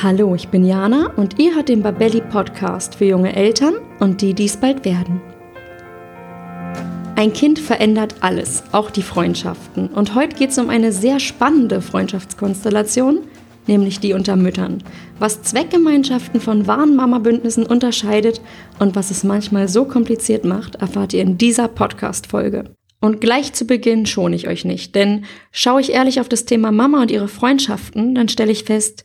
Hallo, ich bin Jana und ihr hört den Babelli Podcast für junge Eltern und die, die es bald werden. Ein Kind verändert alles, auch die Freundschaften. Und heute geht es um eine sehr spannende Freundschaftskonstellation, nämlich die unter Müttern. Was Zweckgemeinschaften von wahren Mama-Bündnissen unterscheidet und was es manchmal so kompliziert macht, erfahrt ihr in dieser Podcast-Folge. Und gleich zu Beginn schone ich euch nicht, denn schaue ich ehrlich auf das Thema Mama und ihre Freundschaften, dann stelle ich fest,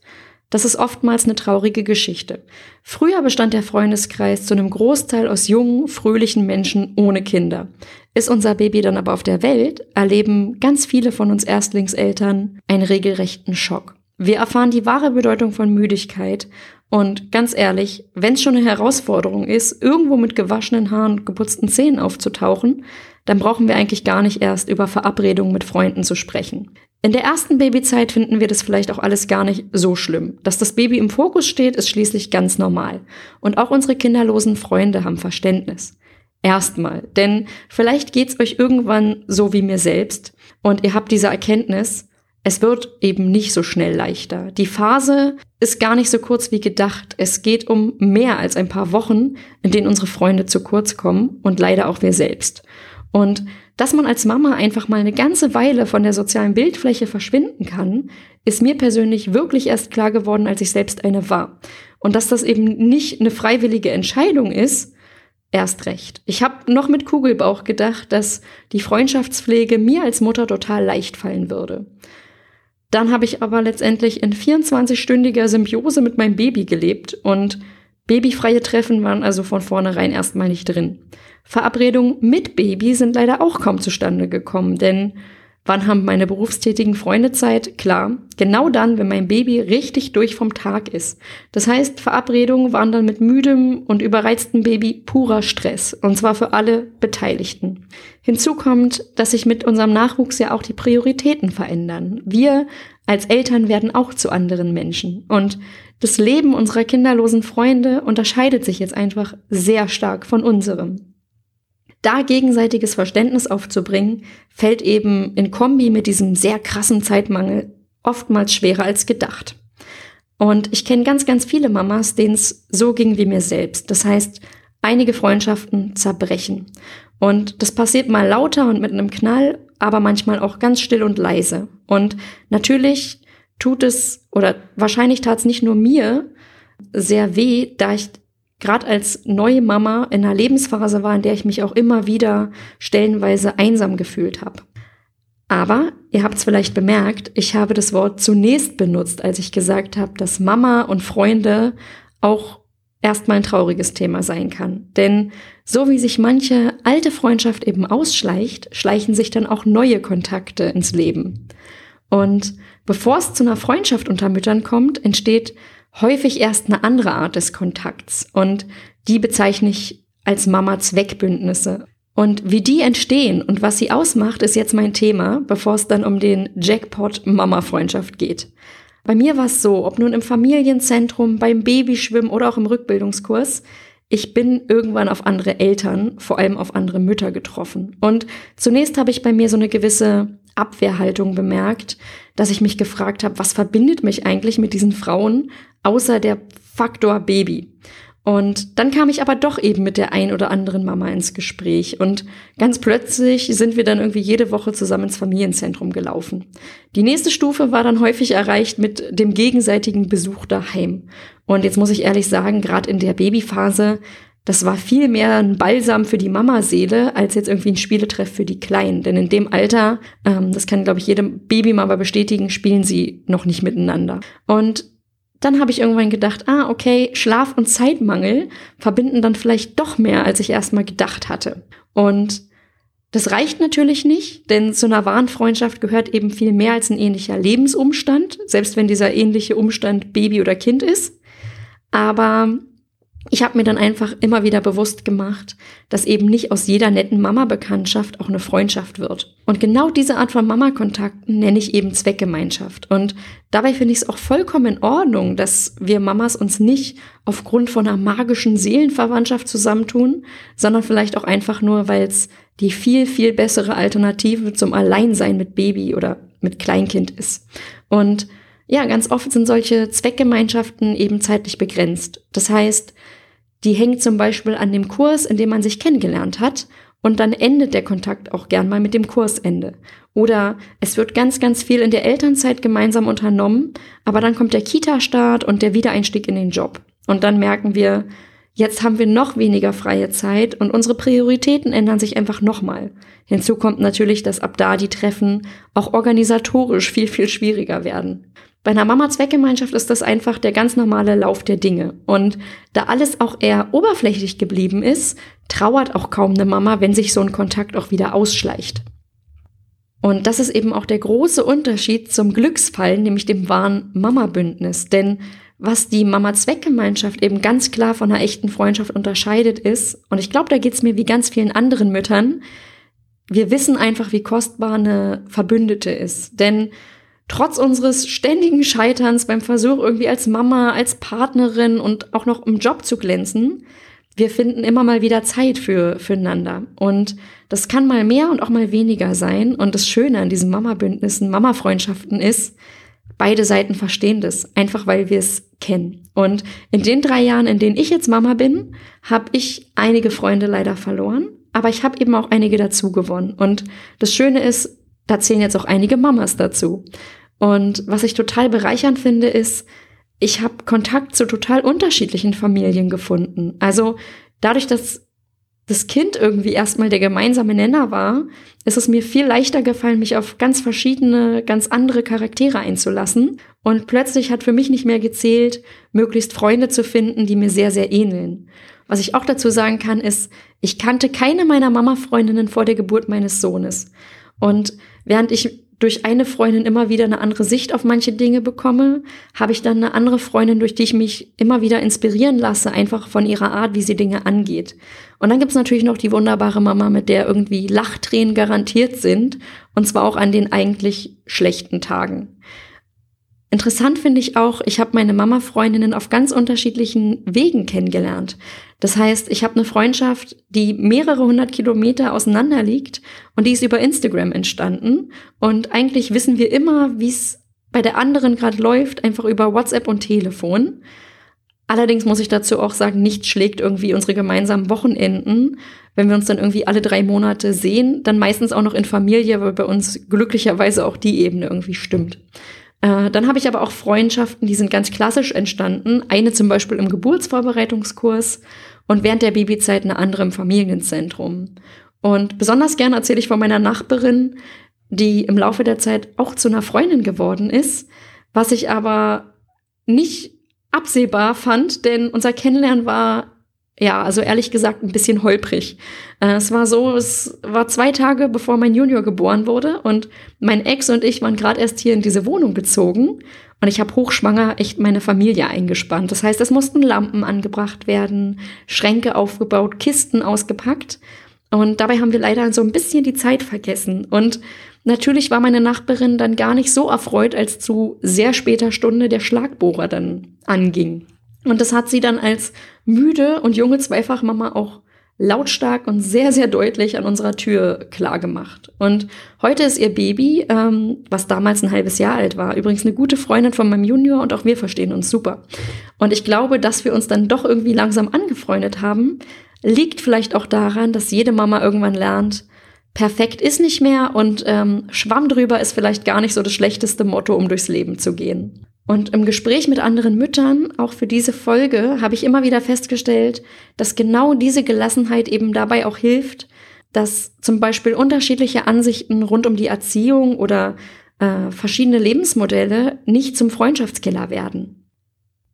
das ist oftmals eine traurige Geschichte. Früher bestand der Freundeskreis zu einem Großteil aus jungen, fröhlichen Menschen ohne Kinder. Ist unser Baby dann aber auf der Welt, erleben ganz viele von uns Erstlingseltern einen regelrechten Schock. Wir erfahren die wahre Bedeutung von Müdigkeit und ganz ehrlich, wenn es schon eine Herausforderung ist, irgendwo mit gewaschenen Haaren und geputzten Zähnen aufzutauchen, dann brauchen wir eigentlich gar nicht erst über Verabredungen mit Freunden zu sprechen. In der ersten Babyzeit finden wir das vielleicht auch alles gar nicht so schlimm. Dass das Baby im Fokus steht, ist schließlich ganz normal. Und auch unsere kinderlosen Freunde haben Verständnis. Erstmal. Denn vielleicht geht's euch irgendwann so wie mir selbst und ihr habt diese Erkenntnis, es wird eben nicht so schnell leichter. Die Phase ist gar nicht so kurz wie gedacht. Es geht um mehr als ein paar Wochen, in denen unsere Freunde zu kurz kommen und leider auch wir selbst. Und dass man als Mama einfach mal eine ganze Weile von der sozialen Bildfläche verschwinden kann, ist mir persönlich wirklich erst klar geworden, als ich selbst eine war. Und dass das eben nicht eine freiwillige Entscheidung ist, erst recht. Ich habe noch mit Kugelbauch gedacht, dass die Freundschaftspflege mir als Mutter total leicht fallen würde. Dann habe ich aber letztendlich in 24-stündiger Symbiose mit meinem Baby gelebt und babyfreie Treffen waren also von vornherein erstmal nicht drin. Verabredungen mit Baby sind leider auch kaum zustande gekommen, denn wann haben meine berufstätigen Freunde Zeit? Klar, genau dann, wenn mein Baby richtig durch vom Tag ist. Das heißt, Verabredungen waren dann mit müdem und überreiztem Baby purer Stress, und zwar für alle Beteiligten. Hinzu kommt, dass sich mit unserem Nachwuchs ja auch die Prioritäten verändern. Wir als Eltern werden auch zu anderen Menschen. Und das Leben unserer kinderlosen Freunde unterscheidet sich jetzt einfach sehr stark von unserem. Da gegenseitiges Verständnis aufzubringen, fällt eben in Kombi mit diesem sehr krassen Zeitmangel oftmals schwerer als gedacht. Und ich kenne ganz, ganz viele Mamas, denen es so ging wie mir selbst. Das heißt, einige Freundschaften zerbrechen. Und das passiert mal lauter und mit einem Knall, aber manchmal auch ganz still und leise. Und natürlich tut es, oder wahrscheinlich tat es nicht nur mir sehr weh, da ich gerade als neue Mama in einer Lebensphase war, in der ich mich auch immer wieder stellenweise einsam gefühlt habe. Aber ihr habt es vielleicht bemerkt, ich habe das Wort zunächst benutzt, als ich gesagt habe, dass Mama und Freunde auch erstmal ein trauriges Thema sein kann. Denn so wie sich manche alte Freundschaft eben ausschleicht, schleichen sich dann auch neue Kontakte ins Leben. Und bevor es zu einer Freundschaft unter Müttern kommt, entsteht häufig erst eine andere Art des Kontakts und die bezeichne ich als Mama-Zweckbündnisse. Und wie die entstehen und was sie ausmacht, ist jetzt mein Thema, bevor es dann um den Jackpot Mama-Freundschaft geht. Bei mir war es so, ob nun im Familienzentrum, beim Babyschwimmen oder auch im Rückbildungskurs, ich bin irgendwann auf andere Eltern, vor allem auf andere Mütter getroffen. Und zunächst habe ich bei mir so eine gewisse Abwehrhaltung bemerkt, dass ich mich gefragt habe, was verbindet mich eigentlich mit diesen Frauen, außer der Faktor Baby. Und dann kam ich aber doch eben mit der ein oder anderen Mama ins Gespräch und ganz plötzlich sind wir dann irgendwie jede Woche zusammen ins Familienzentrum gelaufen. Die nächste Stufe war dann häufig erreicht mit dem gegenseitigen Besuch daheim. Und jetzt muss ich ehrlich sagen, gerade in der Babyphase, das war viel mehr ein Balsam für die Mamaseele als jetzt irgendwie ein Spieletreff für die Kleinen. Denn in dem Alter, ähm, das kann glaube ich jede Babymama bestätigen, spielen sie noch nicht miteinander. Und dann habe ich irgendwann gedacht, ah, okay, Schlaf und Zeitmangel verbinden dann vielleicht doch mehr, als ich erstmal gedacht hatte. Und das reicht natürlich nicht, denn zu einer wahren Freundschaft gehört eben viel mehr als ein ähnlicher Lebensumstand, selbst wenn dieser ähnliche Umstand Baby oder Kind ist. Aber ich habe mir dann einfach immer wieder bewusst gemacht, dass eben nicht aus jeder netten Mama-Bekanntschaft auch eine Freundschaft wird. Und genau diese Art von Mama-Kontakten nenne ich eben Zweckgemeinschaft. Und dabei finde ich es auch vollkommen in Ordnung, dass wir Mamas uns nicht aufgrund von einer magischen Seelenverwandtschaft zusammentun, sondern vielleicht auch einfach nur, weil es die viel, viel bessere Alternative zum Alleinsein mit Baby oder mit Kleinkind ist. Und ja, ganz oft sind solche Zweckgemeinschaften eben zeitlich begrenzt. Das heißt, die hängt zum Beispiel an dem Kurs, in dem man sich kennengelernt hat und dann endet der Kontakt auch gern mal mit dem Kursende. Oder es wird ganz, ganz viel in der Elternzeit gemeinsam unternommen, aber dann kommt der Kita-Start und der Wiedereinstieg in den Job. Und dann merken wir, jetzt haben wir noch weniger freie Zeit und unsere Prioritäten ändern sich einfach nochmal. Hinzu kommt natürlich, dass ab da die Treffen auch organisatorisch viel, viel schwieriger werden. Bei einer Mama-Zweckgemeinschaft ist das einfach der ganz normale Lauf der Dinge. Und da alles auch eher oberflächlich geblieben ist, trauert auch kaum eine Mama, wenn sich so ein Kontakt auch wieder ausschleicht. Und das ist eben auch der große Unterschied zum Glücksfall, nämlich dem wahren Mama-Bündnis. Denn was die Mama-Zweckgemeinschaft eben ganz klar von einer echten Freundschaft unterscheidet ist, und ich glaube, da geht es mir wie ganz vielen anderen Müttern, wir wissen einfach, wie kostbar eine Verbündete ist. Denn trotz unseres ständigen Scheiterns beim Versuch, irgendwie als Mama, als Partnerin und auch noch im Job zu glänzen, wir finden immer mal wieder Zeit für, füreinander. Und das kann mal mehr und auch mal weniger sein. Und das Schöne an diesen Mama-Bündnissen, Mama-Freundschaften ist, beide Seiten verstehen das, einfach weil wir es kennen. Und in den drei Jahren, in denen ich jetzt Mama bin, habe ich einige Freunde leider verloren, aber ich habe eben auch einige dazu gewonnen. Und das Schöne ist, da zählen jetzt auch einige Mamas dazu. Und was ich total bereichernd finde, ist, ich habe Kontakt zu total unterschiedlichen Familien gefunden. Also dadurch, dass das Kind irgendwie erstmal der gemeinsame Nenner war, ist es mir viel leichter gefallen, mich auf ganz verschiedene, ganz andere Charaktere einzulassen. Und plötzlich hat für mich nicht mehr gezählt, möglichst Freunde zu finden, die mir sehr, sehr ähneln. Was ich auch dazu sagen kann, ist, ich kannte keine meiner Mama-Freundinnen vor der Geburt meines Sohnes. Und während ich durch eine Freundin immer wieder eine andere Sicht auf manche Dinge bekomme, habe ich dann eine andere Freundin, durch die ich mich immer wieder inspirieren lasse, einfach von ihrer Art, wie sie Dinge angeht. Und dann gibt es natürlich noch die wunderbare Mama, mit der irgendwie Lachtränen garantiert sind, und zwar auch an den eigentlich schlechten Tagen. Interessant finde ich auch, ich habe meine Mama-Freundinnen auf ganz unterschiedlichen Wegen kennengelernt. Das heißt, ich habe eine Freundschaft, die mehrere hundert Kilometer auseinander liegt und die ist über Instagram entstanden. Und eigentlich wissen wir immer, wie es bei der anderen gerade läuft, einfach über WhatsApp und Telefon. Allerdings muss ich dazu auch sagen, nichts schlägt irgendwie unsere gemeinsamen Wochenenden. Wenn wir uns dann irgendwie alle drei Monate sehen, dann meistens auch noch in Familie, weil bei uns glücklicherweise auch die Ebene irgendwie stimmt. Äh, dann habe ich aber auch Freundschaften, die sind ganz klassisch entstanden. Eine zum Beispiel im Geburtsvorbereitungskurs und während der Babyzeit eine andere im Familienzentrum. Und besonders gern erzähle ich von meiner Nachbarin, die im Laufe der Zeit auch zu einer Freundin geworden ist, was ich aber nicht absehbar fand, denn unser Kennenlernen war ja, also ehrlich gesagt ein bisschen holprig. Äh, es war so, es war zwei Tage bevor mein Junior geboren wurde und mein Ex und ich waren gerade erst hier in diese Wohnung gezogen und ich habe hochschwanger echt meine Familie eingespannt. Das heißt, es mussten Lampen angebracht werden, Schränke aufgebaut, Kisten ausgepackt und dabei haben wir leider so ein bisschen die Zeit vergessen und Natürlich war meine Nachbarin dann gar nicht so erfreut, als zu sehr später Stunde der Schlagbohrer dann anging. Und das hat sie dann als müde und junge Zweifachmama auch lautstark und sehr, sehr deutlich an unserer Tür klar gemacht. Und heute ist ihr Baby, ähm, was damals ein halbes Jahr alt war, übrigens eine gute Freundin von meinem Junior und auch wir verstehen uns super. Und ich glaube, dass wir uns dann doch irgendwie langsam angefreundet haben, liegt vielleicht auch daran, dass jede Mama irgendwann lernt, perfekt ist nicht mehr und ähm, Schwamm drüber ist vielleicht gar nicht so das schlechteste Motto, um durchs Leben zu gehen. Und im Gespräch mit anderen Müttern, auch für diese Folge, habe ich immer wieder festgestellt, dass genau diese Gelassenheit eben dabei auch hilft, dass zum Beispiel unterschiedliche Ansichten rund um die Erziehung oder äh, verschiedene Lebensmodelle nicht zum Freundschaftskiller werden.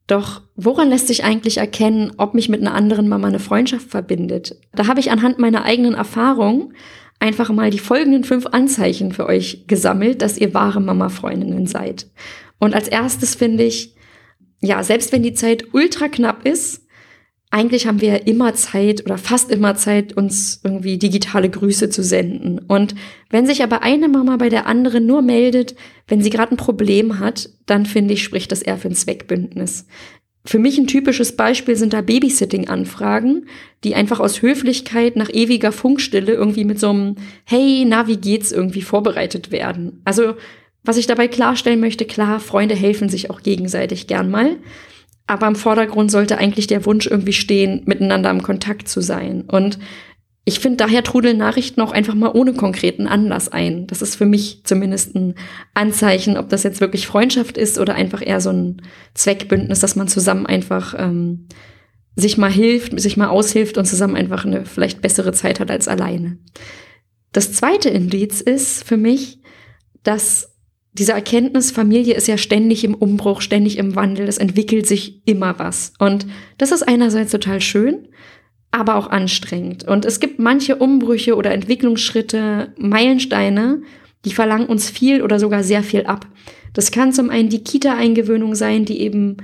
Doch woran lässt sich eigentlich erkennen, ob mich mit einer anderen Mama eine Freundschaft verbindet? Da habe ich anhand meiner eigenen Erfahrung einfach mal die folgenden fünf Anzeichen für euch gesammelt, dass ihr wahre Mama-Freundinnen seid. Und als erstes finde ich, ja, selbst wenn die Zeit ultra knapp ist, eigentlich haben wir immer Zeit oder fast immer Zeit, uns irgendwie digitale Grüße zu senden. Und wenn sich aber eine Mama bei der anderen nur meldet, wenn sie gerade ein Problem hat, dann finde ich, spricht das eher für ein Zweckbündnis. Für mich ein typisches Beispiel sind da Babysitting-Anfragen, die einfach aus Höflichkeit nach ewiger Funkstille irgendwie mit so einem Hey, na, wie geht's irgendwie vorbereitet werden. Also was ich dabei klarstellen möchte, klar, Freunde helfen sich auch gegenseitig gern mal. Aber im Vordergrund sollte eigentlich der Wunsch irgendwie stehen, miteinander im Kontakt zu sein. Und ich finde, daher trudeln Nachrichten auch einfach mal ohne konkreten Anlass ein. Das ist für mich zumindest ein Anzeichen, ob das jetzt wirklich Freundschaft ist oder einfach eher so ein Zweckbündnis, dass man zusammen einfach ähm, sich mal hilft, sich mal aushilft und zusammen einfach eine vielleicht bessere Zeit hat als alleine. Das zweite Indiz ist für mich, dass diese Erkenntnis, Familie ist ja ständig im Umbruch, ständig im Wandel, es entwickelt sich immer was. Und das ist einerseits total schön, aber auch anstrengend. Und es gibt manche Umbrüche oder Entwicklungsschritte, Meilensteine, die verlangen uns viel oder sogar sehr viel ab. Das kann zum einen die Kita-Eingewöhnung sein, die eben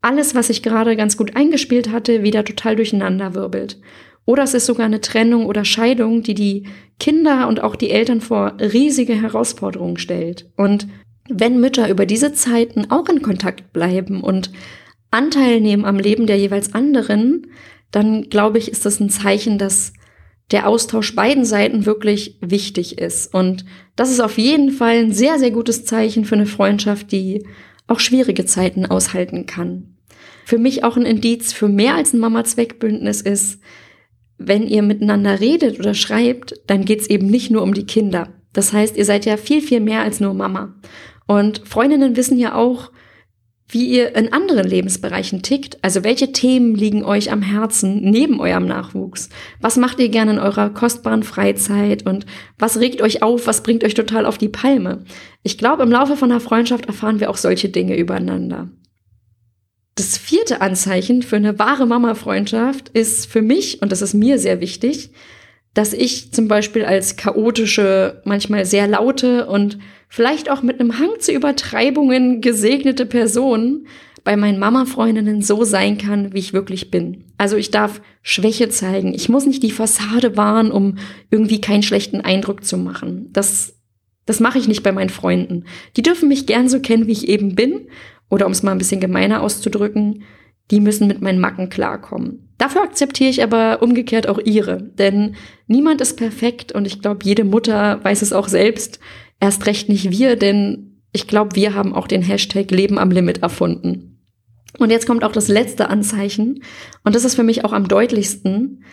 alles, was ich gerade ganz gut eingespielt hatte, wieder total durcheinander wirbelt. Oder es ist sogar eine Trennung oder Scheidung, die die Kinder und auch die Eltern vor riesige Herausforderungen stellt. Und wenn Mütter über diese Zeiten auch in Kontakt bleiben und Anteil nehmen am Leben der jeweils anderen, dann glaube ich, ist das ein Zeichen, dass der Austausch beiden Seiten wirklich wichtig ist. Und das ist auf jeden Fall ein sehr, sehr gutes Zeichen für eine Freundschaft, die auch schwierige Zeiten aushalten kann. Für mich auch ein Indiz für mehr als ein Mama-Zweckbündnis ist, wenn ihr miteinander redet oder schreibt, dann geht's eben nicht nur um die Kinder. Das heißt, ihr seid ja viel, viel mehr als nur Mama. Und Freundinnen wissen ja auch, wie ihr in anderen Lebensbereichen tickt. Also welche Themen liegen euch am Herzen neben eurem Nachwuchs? Was macht ihr gerne in eurer kostbaren Freizeit und was regt euch auf? Was bringt euch total auf die Palme? Ich glaube, im Laufe von einer Freundschaft erfahren wir auch solche Dinge übereinander. Das vierte Anzeichen für eine wahre Mama-Freundschaft ist für mich, und das ist mir sehr wichtig, dass ich zum Beispiel als chaotische, manchmal sehr laute und vielleicht auch mit einem Hang zu Übertreibungen gesegnete Person bei meinen Mama-Freundinnen so sein kann, wie ich wirklich bin. Also ich darf Schwäche zeigen. Ich muss nicht die Fassade wahren, um irgendwie keinen schlechten Eindruck zu machen. Das, das mache ich nicht bei meinen Freunden. Die dürfen mich gern so kennen, wie ich eben bin oder um es mal ein bisschen gemeiner auszudrücken, die müssen mit meinen Macken klarkommen. Dafür akzeptiere ich aber umgekehrt auch ihre, denn niemand ist perfekt und ich glaube, jede Mutter weiß es auch selbst, erst recht nicht wir, denn ich glaube, wir haben auch den Hashtag Leben am Limit erfunden. Und jetzt kommt auch das letzte Anzeichen und das ist für mich auch am deutlichsten,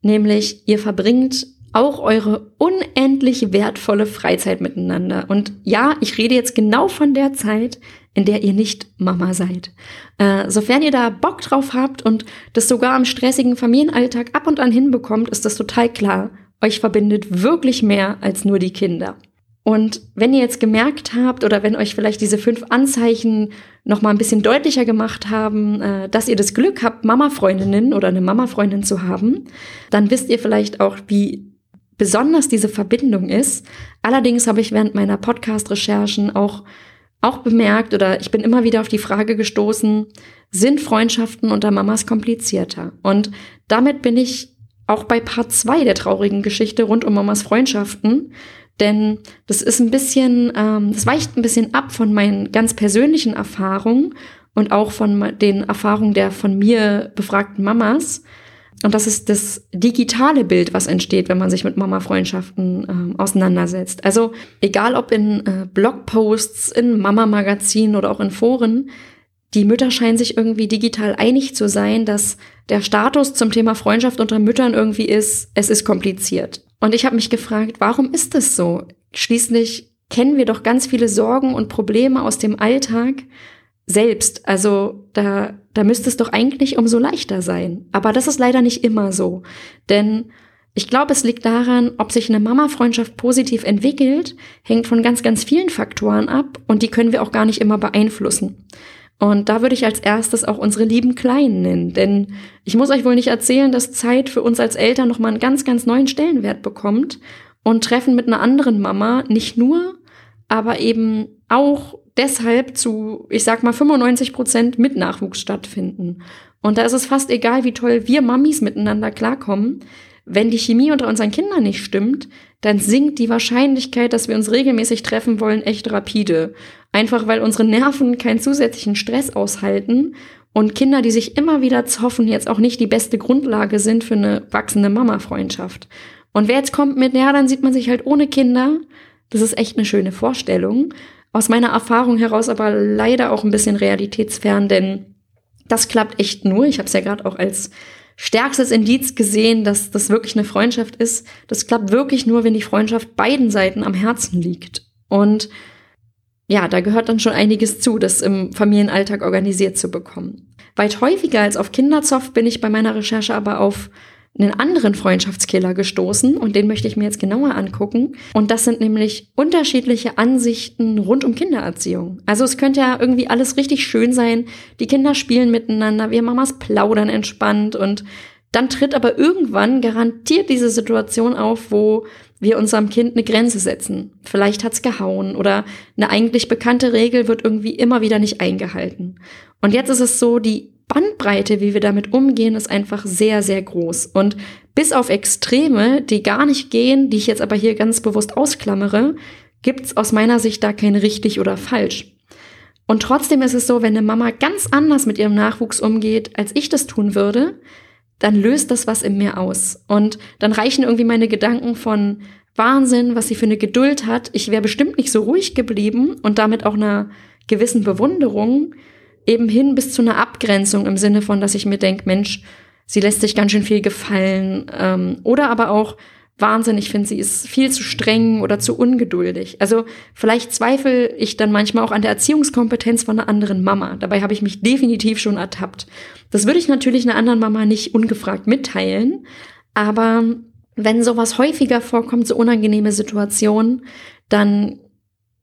nämlich ihr verbringt auch eure unendlich wertvolle Freizeit miteinander. Und ja, ich rede jetzt genau von der Zeit, in der ihr nicht Mama seid. Äh, sofern ihr da Bock drauf habt und das sogar im stressigen Familienalltag ab und an hinbekommt, ist das total klar. Euch verbindet wirklich mehr als nur die Kinder. Und wenn ihr jetzt gemerkt habt oder wenn euch vielleicht diese fünf Anzeichen noch mal ein bisschen deutlicher gemacht haben, äh, dass ihr das Glück habt, Mama-Freundinnen oder eine Mama-Freundin zu haben, dann wisst ihr vielleicht auch, wie besonders diese Verbindung ist. Allerdings habe ich während meiner Podcast-Recherchen auch auch bemerkt oder ich bin immer wieder auf die Frage gestoßen, sind Freundschaften unter Mamas komplizierter? Und damit bin ich auch bei Part 2 der traurigen Geschichte rund um Mamas Freundschaften, denn das ist ein bisschen, ähm, das weicht ein bisschen ab von meinen ganz persönlichen Erfahrungen und auch von den Erfahrungen der von mir befragten Mamas. Und das ist das digitale Bild, was entsteht, wenn man sich mit Mama-Freundschaften ähm, auseinandersetzt. Also egal ob in äh, Blogposts, in Mama-Magazinen oder auch in Foren, die Mütter scheinen sich irgendwie digital einig zu sein, dass der Status zum Thema Freundschaft unter Müttern irgendwie ist, es ist kompliziert. Und ich habe mich gefragt, warum ist das so? Schließlich kennen wir doch ganz viele Sorgen und Probleme aus dem Alltag selbst. Also da, da müsste es doch eigentlich umso leichter sein. Aber das ist leider nicht immer so. Denn ich glaube, es liegt daran, ob sich eine Mama-Freundschaft positiv entwickelt, hängt von ganz, ganz vielen Faktoren ab und die können wir auch gar nicht immer beeinflussen. Und da würde ich als erstes auch unsere lieben Kleinen nennen, denn ich muss euch wohl nicht erzählen, dass Zeit für uns als Eltern nochmal einen ganz, ganz neuen Stellenwert bekommt und Treffen mit einer anderen Mama nicht nur, aber eben auch deshalb zu, ich sag mal, 95 Prozent mit Nachwuchs stattfinden. Und da ist es fast egal, wie toll wir Mamis miteinander klarkommen. Wenn die Chemie unter unseren Kindern nicht stimmt, dann sinkt die Wahrscheinlichkeit, dass wir uns regelmäßig treffen wollen, echt rapide. Einfach weil unsere Nerven keinen zusätzlichen Stress aushalten und Kinder, die sich immer wieder zoffen, jetzt auch nicht die beste Grundlage sind für eine wachsende Mama-Freundschaft. Und wer jetzt kommt mit, ja, dann sieht man sich halt ohne Kinder. Das ist echt eine schöne Vorstellung. Aus meiner Erfahrung heraus aber leider auch ein bisschen realitätsfern, denn das klappt echt nur. Ich habe es ja gerade auch als stärkstes Indiz gesehen, dass das wirklich eine Freundschaft ist. Das klappt wirklich nur, wenn die Freundschaft beiden Seiten am Herzen liegt. Und ja, da gehört dann schon einiges zu, das im Familienalltag organisiert zu bekommen. Weit häufiger als auf Kinderzoff bin ich bei meiner Recherche aber auf einen anderen Freundschaftskiller gestoßen und den möchte ich mir jetzt genauer angucken. Und das sind nämlich unterschiedliche Ansichten rund um Kindererziehung. Also es könnte ja irgendwie alles richtig schön sein. Die Kinder spielen miteinander, wir Mamas plaudern entspannt und dann tritt aber irgendwann garantiert diese Situation auf, wo wir unserem Kind eine Grenze setzen. Vielleicht hat's gehauen oder eine eigentlich bekannte Regel wird irgendwie immer wieder nicht eingehalten. Und jetzt ist es so, die Bandbreite, wie wir damit umgehen, ist einfach sehr, sehr groß. Und bis auf Extreme, die gar nicht gehen, die ich jetzt aber hier ganz bewusst ausklammere, gibt's aus meiner Sicht da kein richtig oder falsch. Und trotzdem ist es so, wenn eine Mama ganz anders mit ihrem Nachwuchs umgeht, als ich das tun würde, dann löst das was in mir aus. Und dann reichen irgendwie meine Gedanken von Wahnsinn, was sie für eine Geduld hat. Ich wäre bestimmt nicht so ruhig geblieben und damit auch einer gewissen Bewunderung, eben hin bis zu einer Abgrenzung im Sinne von, dass ich mir denke, Mensch, sie lässt sich ganz schön viel gefallen. Ähm, oder aber auch Wahnsinn, ich finde, sie ist viel zu streng oder zu ungeduldig. Also vielleicht zweifle ich dann manchmal auch an der Erziehungskompetenz von einer anderen Mama. Dabei habe ich mich definitiv schon ertappt. Das würde ich natürlich einer anderen Mama nicht ungefragt mitteilen. Aber wenn sowas häufiger vorkommt, so unangenehme Situationen, dann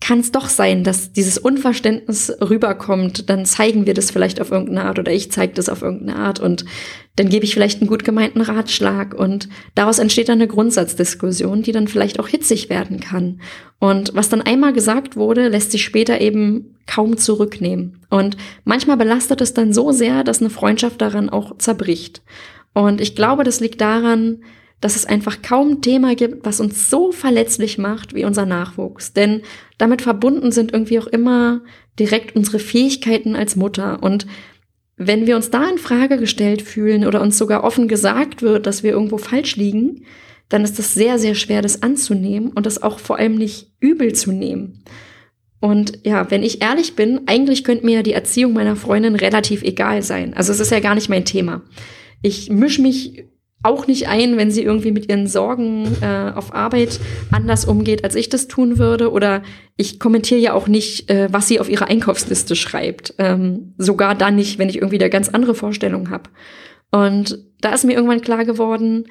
kann es doch sein, dass dieses Unverständnis rüberkommt, dann zeigen wir das vielleicht auf irgendeine Art oder ich zeige das auf irgendeine Art und dann gebe ich vielleicht einen gut gemeinten Ratschlag und daraus entsteht dann eine Grundsatzdiskussion, die dann vielleicht auch hitzig werden kann. Und was dann einmal gesagt wurde, lässt sich später eben kaum zurücknehmen. Und manchmal belastet es dann so sehr, dass eine Freundschaft daran auch zerbricht. Und ich glaube, das liegt daran, dass es einfach kaum Thema gibt, was uns so verletzlich macht wie unser Nachwuchs. Denn damit verbunden sind irgendwie auch immer direkt unsere Fähigkeiten als Mutter. Und wenn wir uns da in Frage gestellt fühlen oder uns sogar offen gesagt wird, dass wir irgendwo falsch liegen, dann ist das sehr, sehr schwer, das anzunehmen und das auch vor allem nicht übel zu nehmen. Und ja, wenn ich ehrlich bin, eigentlich könnte mir ja die Erziehung meiner Freundin relativ egal sein. Also es ist ja gar nicht mein Thema. Ich mische mich auch nicht ein, wenn sie irgendwie mit ihren Sorgen äh, auf Arbeit anders umgeht, als ich das tun würde. Oder ich kommentiere ja auch nicht, äh, was sie auf ihrer Einkaufsliste schreibt. Ähm, sogar dann nicht, wenn ich irgendwie da ganz andere Vorstellungen habe. Und da ist mir irgendwann klar geworden,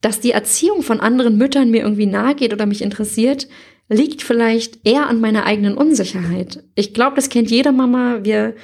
dass die Erziehung von anderen Müttern mir irgendwie nahe geht oder mich interessiert, liegt vielleicht eher an meiner eigenen Unsicherheit. Ich glaube, das kennt jede Mama. Wir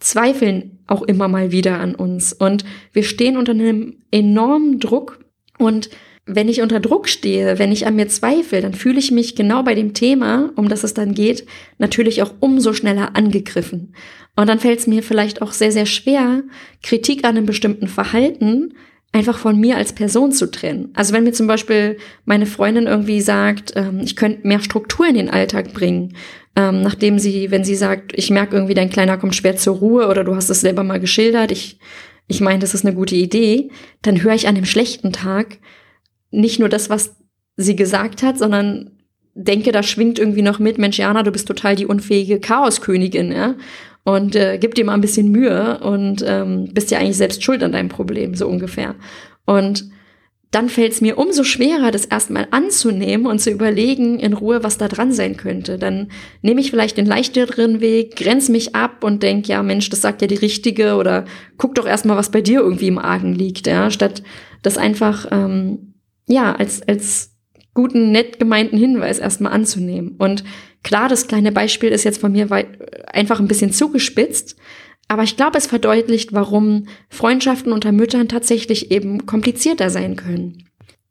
zweifeln auch immer mal wieder an uns und wir stehen unter einem enormen Druck und wenn ich unter Druck stehe, wenn ich an mir zweifle, dann fühle ich mich genau bei dem Thema, um das es dann geht, natürlich auch umso schneller angegriffen. Und dann fällt es mir vielleicht auch sehr, sehr schwer, Kritik an einem bestimmten Verhalten einfach von mir als Person zu trennen. Also wenn mir zum Beispiel meine Freundin irgendwie sagt, ähm, ich könnte mehr Struktur in den Alltag bringen, ähm, nachdem sie, wenn sie sagt, ich merke irgendwie, dein Kleiner kommt schwer zur Ruhe oder du hast es selber mal geschildert, ich, ich meine, das ist eine gute Idee, dann höre ich an dem schlechten Tag nicht nur das, was sie gesagt hat, sondern denke, da schwingt irgendwie noch mit, Mensch, Jana, du bist total die unfähige Chaoskönigin, ja und äh, gib dir mal ein bisschen Mühe und ähm, bist ja eigentlich selbst schuld an deinem Problem, so ungefähr. Und dann fällt es mir umso schwerer, das erstmal anzunehmen und zu überlegen in Ruhe, was da dran sein könnte. Dann nehme ich vielleicht den leichteren Weg, grenze mich ab und denke, ja Mensch, das sagt ja die Richtige oder guck doch erstmal, was bei dir irgendwie im Argen liegt, ja, statt das einfach ähm, ja als als guten, nett gemeinten Hinweis erstmal anzunehmen. Und Klar, das kleine Beispiel ist jetzt von mir einfach ein bisschen zugespitzt, aber ich glaube, es verdeutlicht, warum Freundschaften unter Müttern tatsächlich eben komplizierter sein können.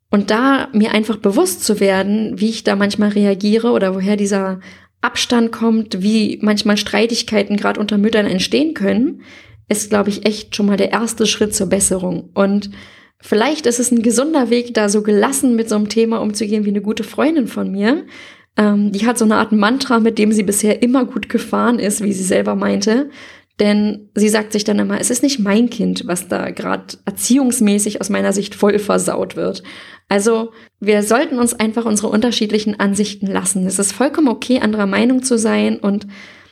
Und da mir einfach bewusst zu werden, wie ich da manchmal reagiere oder woher dieser Abstand kommt, wie manchmal Streitigkeiten gerade unter Müttern entstehen können, ist, glaube ich, echt schon mal der erste Schritt zur Besserung. Und vielleicht ist es ein gesunder Weg, da so gelassen mit so einem Thema umzugehen wie eine gute Freundin von mir, ähm, die hat so eine Art Mantra, mit dem sie bisher immer gut gefahren ist, wie sie selber meinte. Denn sie sagt sich dann immer, es ist nicht mein Kind, was da gerade erziehungsmäßig aus meiner Sicht voll versaut wird. Also wir sollten uns einfach unsere unterschiedlichen Ansichten lassen. Es ist vollkommen okay, anderer Meinung zu sein und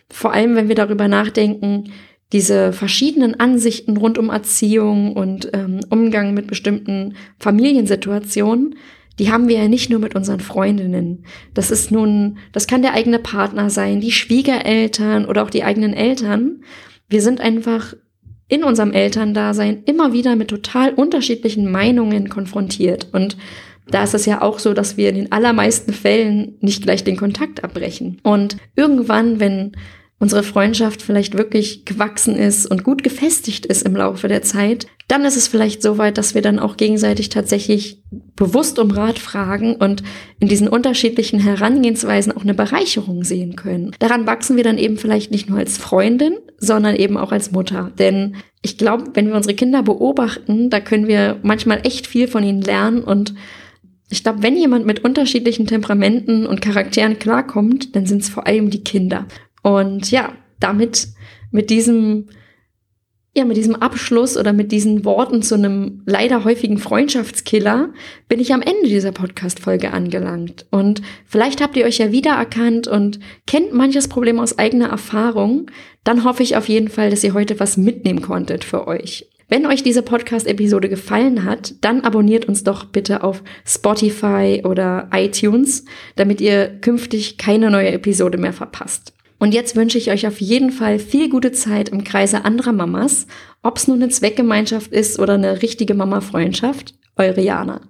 vor allem, wenn wir darüber nachdenken, diese verschiedenen Ansichten rund um Erziehung und ähm, Umgang mit bestimmten Familiensituationen, die haben wir ja nicht nur mit unseren Freundinnen. Das ist nun, das kann der eigene Partner sein, die Schwiegereltern oder auch die eigenen Eltern. Wir sind einfach in unserem Elterndasein immer wieder mit total unterschiedlichen Meinungen konfrontiert. Und da ist es ja auch so, dass wir in den allermeisten Fällen nicht gleich den Kontakt abbrechen. Und irgendwann, wenn unsere Freundschaft vielleicht wirklich gewachsen ist und gut gefestigt ist im Laufe der Zeit, dann ist es vielleicht so weit, dass wir dann auch gegenseitig tatsächlich bewusst um Rat fragen und in diesen unterschiedlichen Herangehensweisen auch eine Bereicherung sehen können. Daran wachsen wir dann eben vielleicht nicht nur als Freundin, sondern eben auch als Mutter. Denn ich glaube, wenn wir unsere Kinder beobachten, da können wir manchmal echt viel von ihnen lernen und ich glaube, wenn jemand mit unterschiedlichen Temperamenten und Charakteren klarkommt, dann sind es vor allem die Kinder. Und ja, damit, mit diesem, ja, mit diesem Abschluss oder mit diesen Worten zu einem leider häufigen Freundschaftskiller bin ich am Ende dieser Podcast-Folge angelangt. Und vielleicht habt ihr euch ja wiedererkannt und kennt manches Problem aus eigener Erfahrung. Dann hoffe ich auf jeden Fall, dass ihr heute was mitnehmen konntet für euch. Wenn euch diese Podcast-Episode gefallen hat, dann abonniert uns doch bitte auf Spotify oder iTunes, damit ihr künftig keine neue Episode mehr verpasst. Und jetzt wünsche ich euch auf jeden Fall viel gute Zeit im Kreise anderer Mamas, ob es nur eine Zweckgemeinschaft ist oder eine richtige Mama-Freundschaft. Eure Jana.